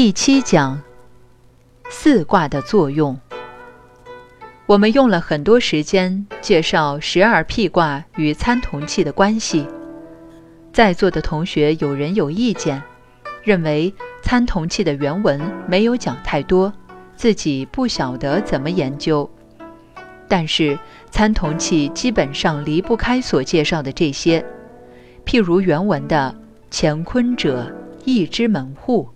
第七讲：四卦的作用。我们用了很多时间介绍十二辟卦与参同气的关系。在座的同学有人有意见，认为参同气的原文没有讲太多，自己不晓得怎么研究。但是参同气基本上离不开所介绍的这些，譬如原文的“乾坤者，易之门户”，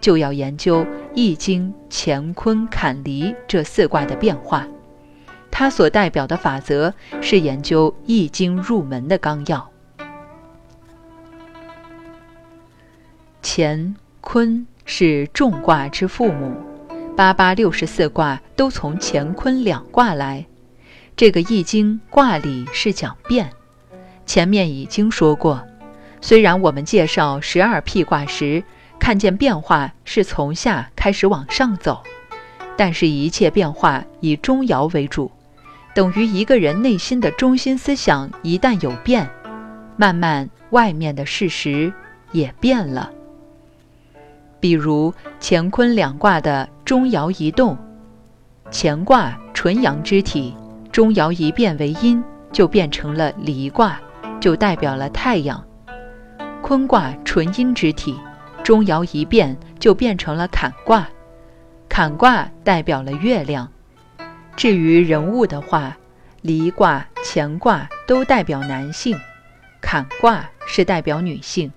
就要研究《易经》乾坤坎离这四卦的变化。它所代表的法则是研究《易经》入门的纲要。乾坤是众卦之父母，八八六十四卦都从乾坤两卦来。这个《易经》卦理是讲变，前面已经说过。虽然我们介绍十二辟卦时，看见变化是从下开始往上走，但是一切变化以中爻为主。等于一个人内心的中心思想一旦有变，慢慢外面的事实也变了。比如乾坤两卦的中爻一动，乾卦纯阳之体，中爻一变为阴，就变成了离卦，就代表了太阳；坤卦纯阴之体，中爻一变就变成了坎卦，坎卦代表了月亮。至于人物的话，离卦、乾卦都代表男性，坎卦是代表女性。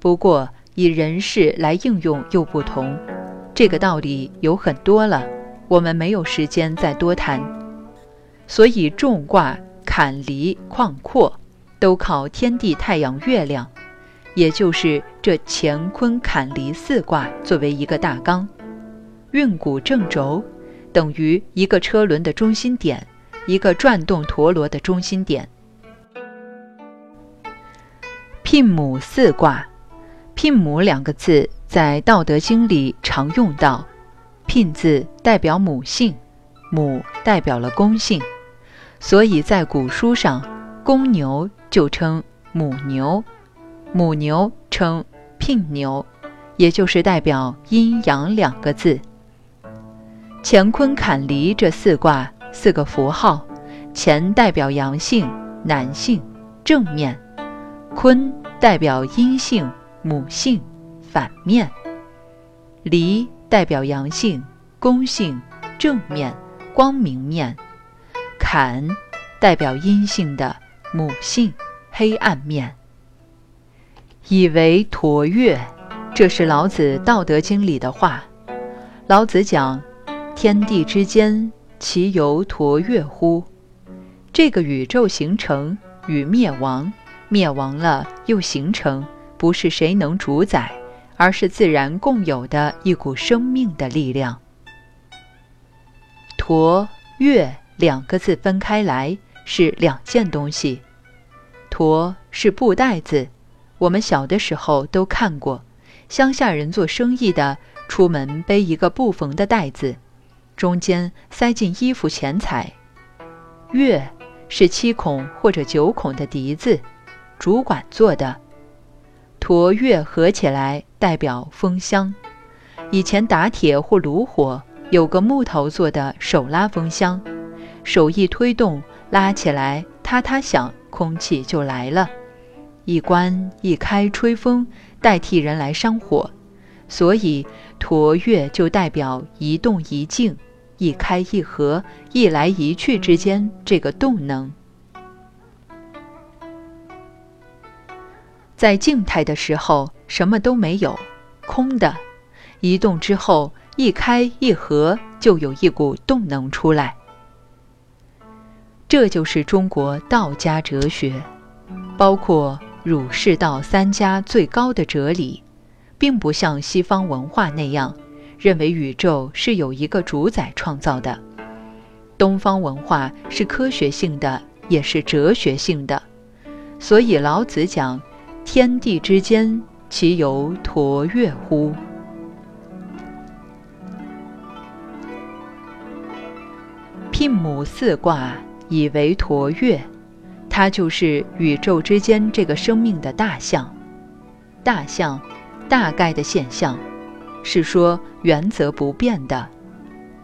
不过以人事来应用又不同，这个道理有很多了，我们没有时间再多谈。所以重卦坎离旷阔，都靠天地、太阳、月亮，也就是这乾坤坎离四卦作为一个大纲，运谷正轴。等于一个车轮的中心点，一个转动陀螺的中心点。聘母四卦，聘母两个字在《道德经》里常用到。聘字代表母性，母代表了公性，所以在古书上，公牛就称母牛，母牛称聘牛，也就是代表阴阳两个字。乾坤坎离这四卦四个符号，乾代表阳性男性正面，坤代表阴性母性反面，离代表阳性公性正面光明面，坎代表阴性的母性黑暗面。以为驼越，这是老子《道德经》里的话。老子讲。天地之间，其犹橐越乎？这个宇宙形成与灭亡，灭亡了又形成，不是谁能主宰，而是自然共有的一股生命的力量。橐越两个字分开来是两件东西。橐是布袋子，我们小的时候都看过，乡下人做生意的出门背一个布缝的袋子。中间塞进衣服钱财，月是七孔或者九孔的笛子，主管做的，驼月合起来代表风箱。以前打铁或炉火，有个木头做的手拉风箱，手一推动，拉起来，嗒嗒响，空气就来了。一关一开，吹风，代替人来生火。所以，驼月就代表一动一静、一开一合、一来一去之间这个动能。在静态的时候，什么都没有，空的；移动之后，一开一合，就有一股动能出来。这就是中国道家哲学，包括儒释道三家最高的哲理。并不像西方文化那样，认为宇宙是有一个主宰创造的。东方文化是科学性的，也是哲学性的。所以老子讲：“天地之间，其犹橐越乎？”聘母四卦以为橐越，它就是宇宙之间这个生命的大象。大象。大概的现象，是说原则不变的，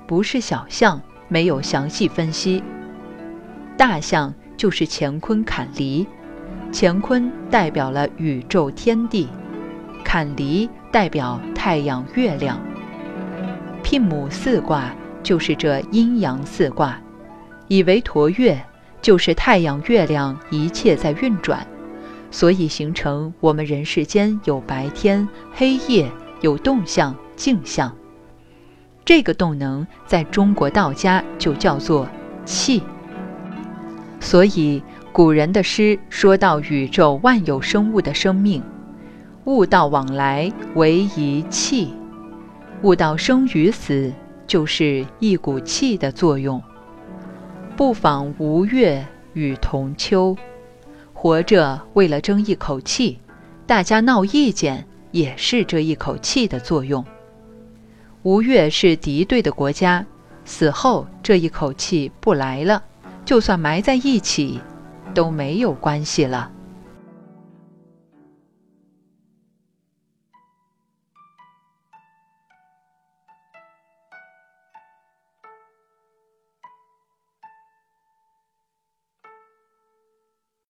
不是小象，没有详细分析。大象就是乾坤坎离，乾坤代表了宇宙天地，坎离代表太阳月亮。聘母四卦就是这阴阳四卦，以为陀月就是太阳月亮一切在运转，所以形成我们人世间有白天黑夜，有动向静向。这个动能在中国道家就叫做气。所以古人的诗说到宇宙万有生物的生命，物道往来为一气。悟道生与死，就是一股气的作用。不妨吴越与同丘，活着为了争一口气，大家闹意见，也是这一口气的作用。吴越是敌对的国家，死后这一口气不来了，就算埋在一起，都没有关系了。